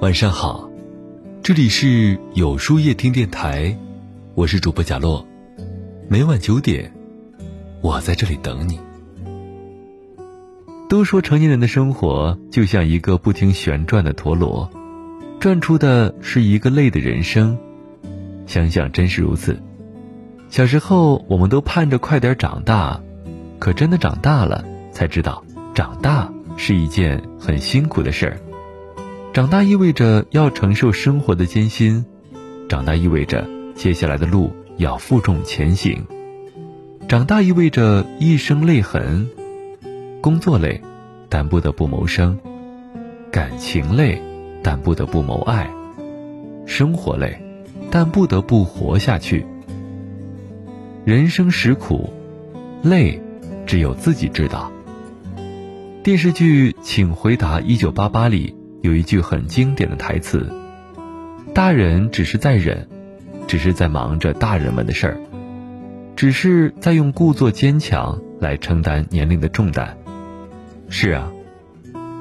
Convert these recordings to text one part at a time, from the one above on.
晚上好，这里是有书夜听电台，我是主播贾洛，每晚九点，我在这里等你。都说成年人的生活就像一个不停旋转的陀螺，转出的是一个累的人生。想想真是如此。小时候我们都盼着快点长大，可真的长大了才知道，长大是一件很辛苦的事儿。长大意味着要承受生活的艰辛，长大意味着接下来的路要负重前行，长大意味着一生泪痕，工作累，但不得不谋生；感情累，但不得不谋爱；生活累，但不得不活下去。人生实苦，累，只有自己知道。电视剧《请回答一九八八》里。有一句很经典的台词：“大人只是在忍，只是在忙着大人们的事儿，只是在用故作坚强来承担年龄的重担。”是啊，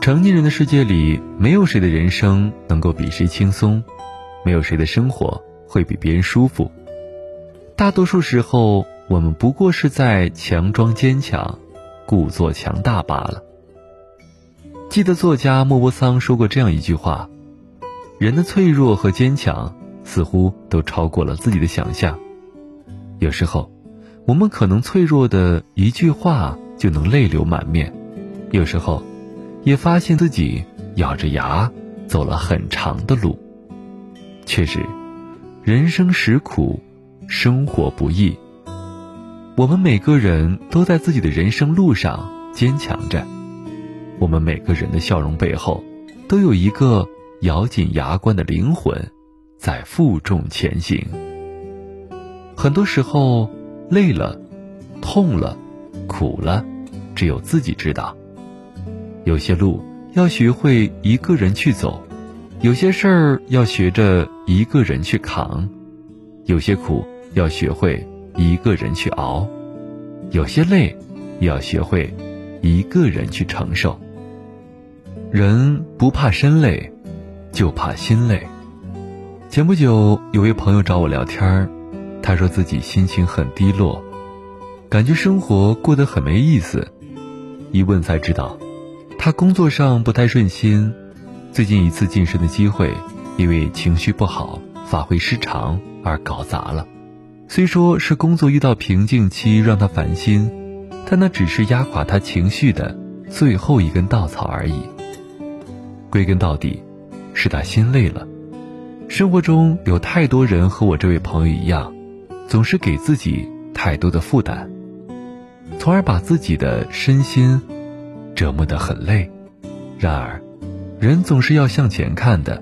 成年人的世界里，没有谁的人生能够比谁轻松，没有谁的生活会比别人舒服。大多数时候，我们不过是在强装坚强，故作强大罢了。记得作家莫泊桑说过这样一句话：“人的脆弱和坚强似乎都超过了自己的想象。有时候，我们可能脆弱的一句话就能泪流满面；有时候，也发现自己咬着牙走了很长的路。确实，人生实苦，生活不易。我们每个人都在自己的人生路上坚强着。”我们每个人的笑容背后，都有一个咬紧牙关的灵魂，在负重前行。很多时候，累了、痛了、苦了，只有自己知道。有些路要学会一个人去走，有些事儿要学着一个人去扛，有些苦要学会一个人去熬，有些累也要学会一个人去承受。人不怕身累，就怕心累。前不久，有位朋友找我聊天他说自己心情很低落，感觉生活过得很没意思。一问才知道，他工作上不太顺心，最近一次晋升的机会，因为情绪不好、发挥失常而搞砸了。虽说是工作遇到瓶颈期让他烦心，但那只是压垮他情绪的最后一根稻草而已。归根到底，是他心累了。生活中有太多人和我这位朋友一样，总是给自己太多的负担，从而把自己的身心折磨得很累。然而，人总是要向前看的。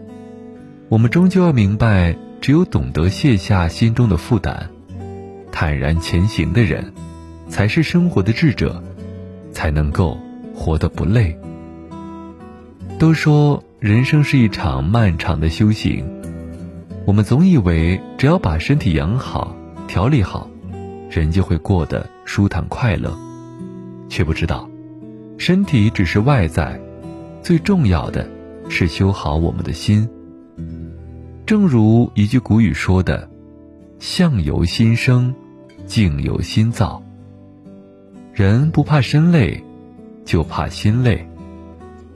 我们终究要明白，只有懂得卸下心中的负担，坦然前行的人，才是生活的智者，才能够活得不累。都说人生是一场漫长的修行，我们总以为只要把身体养好、调理好，人就会过得舒坦快乐，却不知道，身体只是外在，最重要的是修好我们的心。正如一句古语说的：“相由心生，境由心造。”人不怕身累，就怕心累。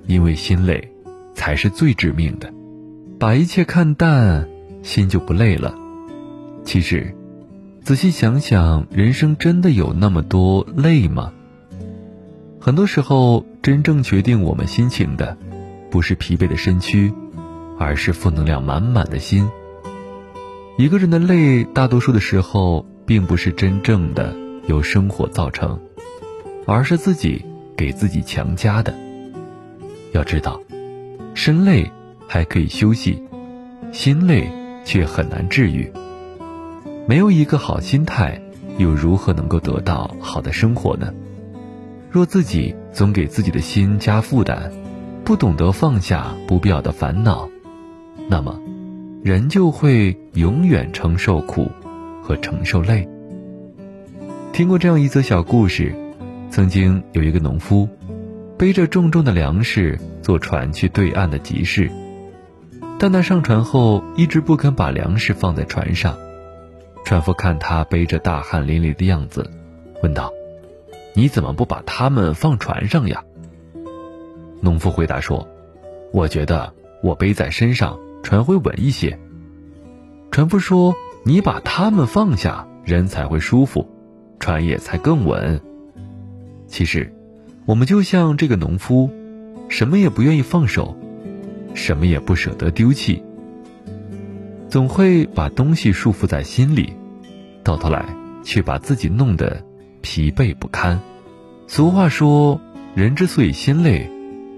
因为心累，才是最致命的。把一切看淡，心就不累了。其实，仔细想想，人生真的有那么多累吗？很多时候，真正决定我们心情的，不是疲惫的身躯，而是负能量满满的心。一个人的累，大多数的时候，并不是真正的由生活造成，而是自己给自己强加的。要知道，身累还可以休息，心累却很难治愈。没有一个好心态，又如何能够得到好的生活呢？若自己总给自己的心加负担，不懂得放下不必要的烦恼，那么，人就会永远承受苦和承受累。听过这样一则小故事，曾经有一个农夫。背着重重的粮食坐船去对岸的集市，但他上船后一直不肯把粮食放在船上。船夫看他背着大汗淋漓的样子，问道：“你怎么不把他们放船上呀？”农夫回答说：“我觉得我背在身上，船会稳一些。”船夫说：“你把他们放下，人才会舒服，船也才更稳。”其实，我们就像这个农夫，什么也不愿意放手，什么也不舍得丢弃，总会把东西束缚在心里，到头来却把自己弄得疲惫不堪。俗话说：“人之所以心累。”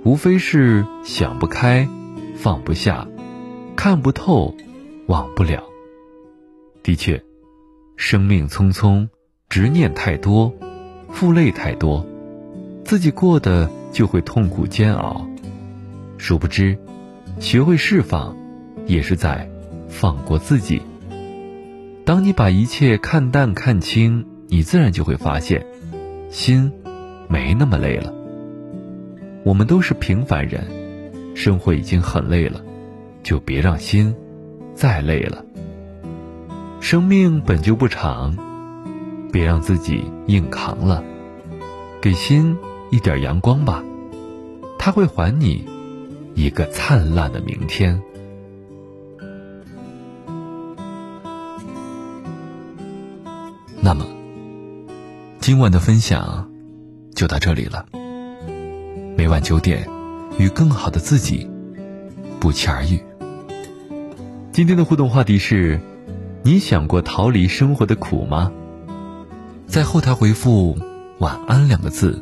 无非是想不开，放不下，看不透，忘不了。的确，生命匆匆，执念太多，负累太多，自己过得就会痛苦煎熬。殊不知，学会释放，也是在放过自己。当你把一切看淡看清，你自然就会发现，心没那么累了。我们都是平凡人，生活已经很累了，就别让心再累了。生命本就不长，别让自己硬扛了，给心一点阳光吧，它会还你一个灿烂的明天。那么，今晚的分享就到这里了。每晚九点，与更好的自己不期而遇。今天的互动话题是：你想过逃离生活的苦吗？在后台回复“晚安”两个字，